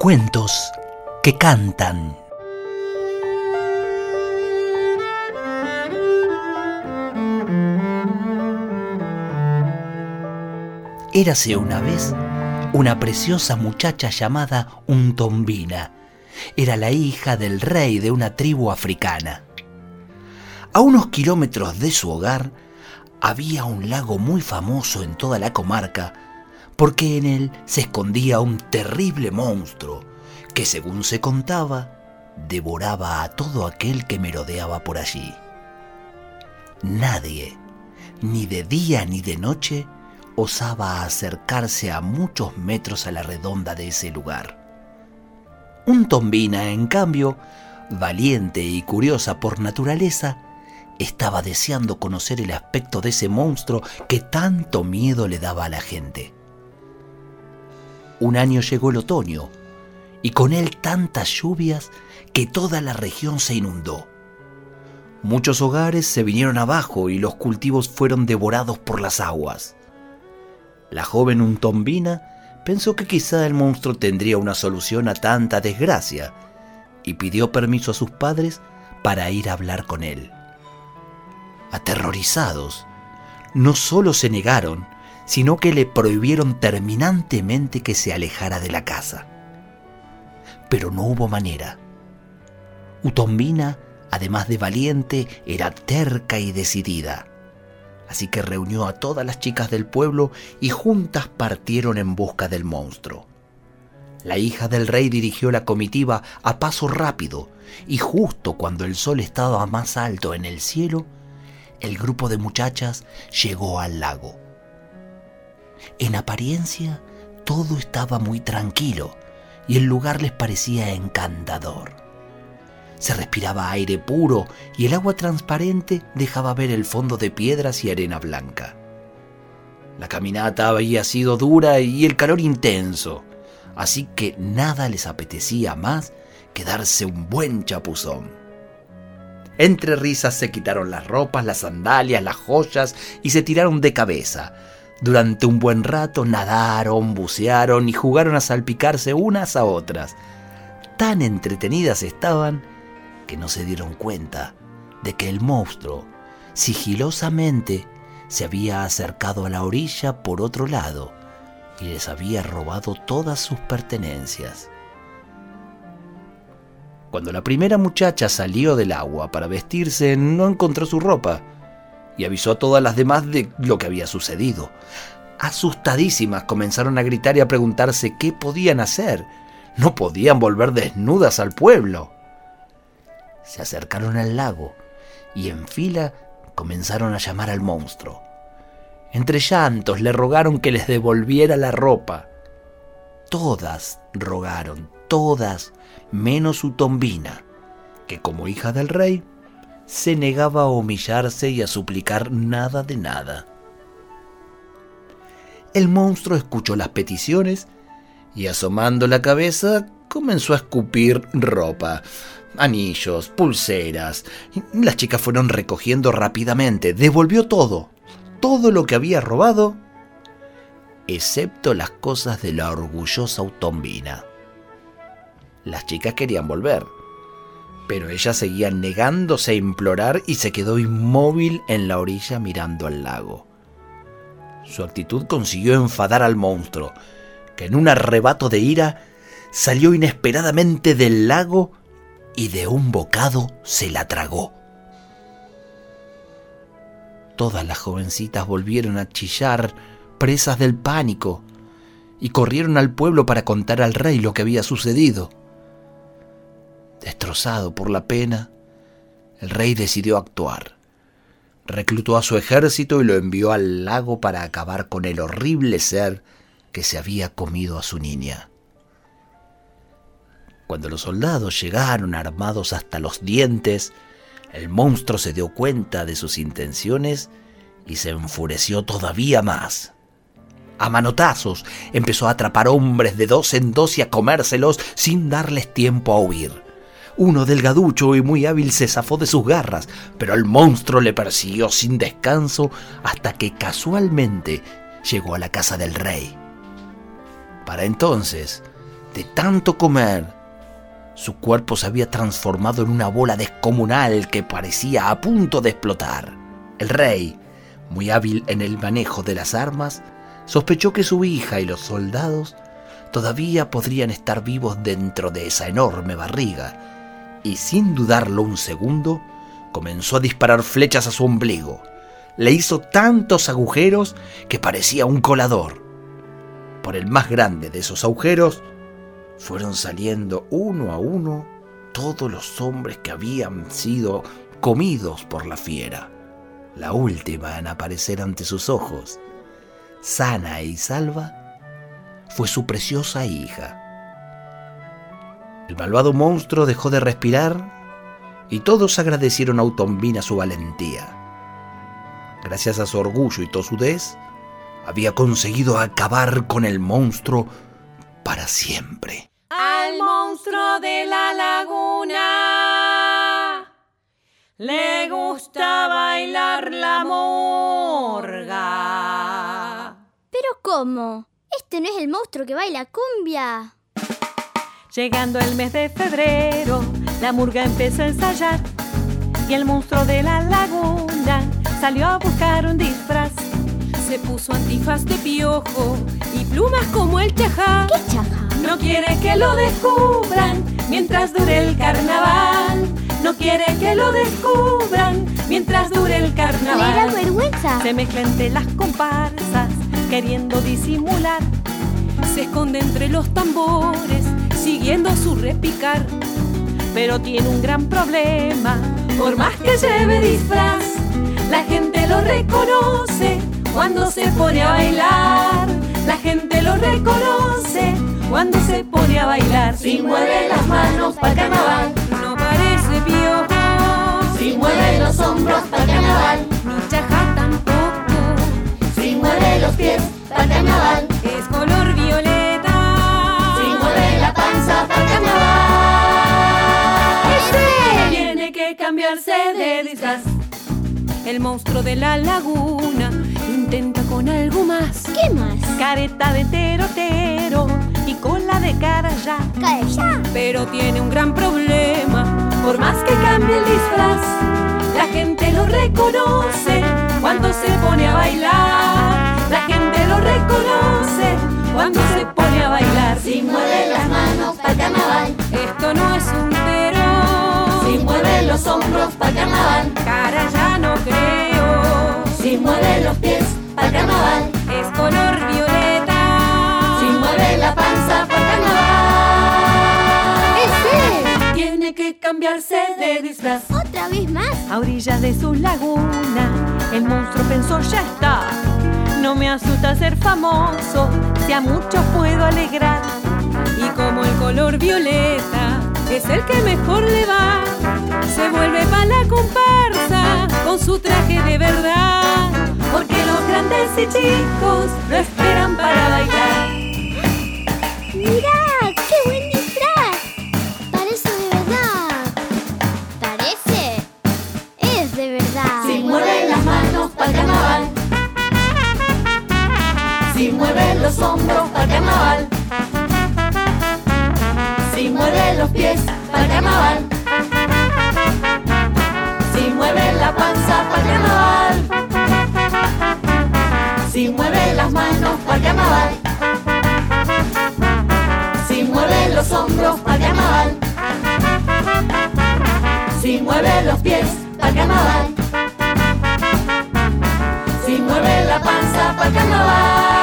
Cuentos que cantan. Érase una vez una preciosa muchacha llamada Untombina. Era la hija del rey de una tribu africana. A unos kilómetros de su hogar había un lago muy famoso en toda la comarca porque en él se escondía un terrible monstruo que, según se contaba, devoraba a todo aquel que merodeaba por allí. Nadie, ni de día ni de noche, osaba acercarse a muchos metros a la redonda de ese lugar. Un tombina, en cambio, valiente y curiosa por naturaleza, estaba deseando conocer el aspecto de ese monstruo que tanto miedo le daba a la gente. Un año llegó el otoño y con él tantas lluvias que toda la región se inundó. Muchos hogares se vinieron abajo y los cultivos fueron devorados por las aguas. La joven Untombina pensó que quizá el monstruo tendría una solución a tanta desgracia y pidió permiso a sus padres para ir a hablar con él. Aterrorizados, no solo se negaron, sino que le prohibieron terminantemente que se alejara de la casa. Pero no hubo manera. Utombina, además de valiente, era terca y decidida. Así que reunió a todas las chicas del pueblo y juntas partieron en busca del monstruo. La hija del rey dirigió la comitiva a paso rápido y justo cuando el sol estaba más alto en el cielo, el grupo de muchachas llegó al lago. En apariencia, todo estaba muy tranquilo y el lugar les parecía encantador. Se respiraba aire puro y el agua transparente dejaba ver el fondo de piedras y arena blanca. La caminata había sido dura y el calor intenso, así que nada les apetecía más que darse un buen chapuzón. Entre risas se quitaron las ropas, las sandalias, las joyas y se tiraron de cabeza, durante un buen rato nadaron, bucearon y jugaron a salpicarse unas a otras. Tan entretenidas estaban que no se dieron cuenta de que el monstruo sigilosamente se había acercado a la orilla por otro lado y les había robado todas sus pertenencias. Cuando la primera muchacha salió del agua para vestirse, no encontró su ropa y avisó a todas las demás de lo que había sucedido. Asustadísimas comenzaron a gritar y a preguntarse qué podían hacer. No podían volver desnudas al pueblo. Se acercaron al lago y en fila comenzaron a llamar al monstruo. Entre llantos le rogaron que les devolviera la ropa. Todas rogaron, todas, menos su tombina, que como hija del rey se negaba a humillarse y a suplicar nada de nada. El monstruo escuchó las peticiones y asomando la cabeza comenzó a escupir ropa, anillos, pulseras. Las chicas fueron recogiendo rápidamente, devolvió todo, todo lo que había robado, excepto las cosas de la orgullosa Utombina. Las chicas querían volver pero ella seguía negándose a implorar y se quedó inmóvil en la orilla mirando al lago. Su actitud consiguió enfadar al monstruo, que en un arrebato de ira salió inesperadamente del lago y de un bocado se la tragó. Todas las jovencitas volvieron a chillar, presas del pánico, y corrieron al pueblo para contar al rey lo que había sucedido. Destrozado por la pena, el rey decidió actuar. Reclutó a su ejército y lo envió al lago para acabar con el horrible ser que se había comido a su niña. Cuando los soldados llegaron armados hasta los dientes, el monstruo se dio cuenta de sus intenciones y se enfureció todavía más. A manotazos empezó a atrapar hombres de dos en dos y a comérselos sin darles tiempo a huir. Uno delgaducho y muy hábil se zafó de sus garras, pero el monstruo le persiguió sin descanso hasta que casualmente llegó a la casa del rey. Para entonces, De tanto comer, su cuerpo se había transformado en una bola descomunal que parecía a punto de explotar. El rey, muy hábil en el manejo de las armas, sospechó que su hija y los soldados todavía podrían estar vivos dentro de esa enorme barriga, y sin dudarlo un segundo, comenzó a disparar flechas a su ombligo. Le hizo tantos agujeros que parecía un colador. Por el más grande de esos agujeros fueron saliendo uno a uno todos los hombres que habían sido comidos por la fiera. La última en aparecer ante sus ojos, sana y salva, fue su preciosa hija. El malvado monstruo dejó de respirar y todos agradecieron a Utombina su valentía. Gracias a su orgullo y tosudez, había conseguido acabar con el monstruo para siempre. Al monstruo de la laguna le gusta bailar la morga. ¿Pero cómo? Este no es el monstruo que baila cumbia. Llegando el mes de febrero, la murga empezó a ensayar y el monstruo de la laguna salió a buscar un disfraz. Se puso antifaz de piojo y plumas como el chajá. ¿Qué chaja? No quiere que lo descubran mientras dure el carnaval. No quiere que lo descubran mientras dure el Le da carnaval. vergüenza. Se mezcla entre las comparsas, queriendo disimular. Se esconde entre los tambores, siguiendo su repicar. Pero tiene un gran problema, por más que lleve disfraz, la gente lo reconoce cuando se pone a bailar. La gente lo reconoce cuando se pone a bailar. Si mueve las manos para carnaval, no parece piojo. Si mueve los hombros para carnaval, ni chaja tampoco. Si mueve los pies para carnaval, cambiarse de disfraz. El monstruo de la laguna intenta con algo más. ¿Qué más? Careta de terotero y cola de cara ya. Pero tiene un gran problema, por más que cambie el disfraz, hombros para carnaval, cara ya no creo. Si mueve los pies para carnaval, es color violeta. Si mueve la panza para carnaval. ¡Ese! Tiene que cambiarse de disfraz. ¿Otra vez más? A orillas de su laguna, el monstruo pensó ya está. No me asusta ser famoso, si a muchos puedo alegrar. Y como el color violeta es el que mejor le va, se vuelve para la comparsa con su traje de verdad. Porque los grandes y chicos lo esperan para bailar. Si mueve los pies para carnaval. Si mueve la panza para carnaval. Si mueve las manos para carnaval. Si mueve los hombros para carnaval. Si mueve los pies para carnaval. Si mueve la panza para carnaval.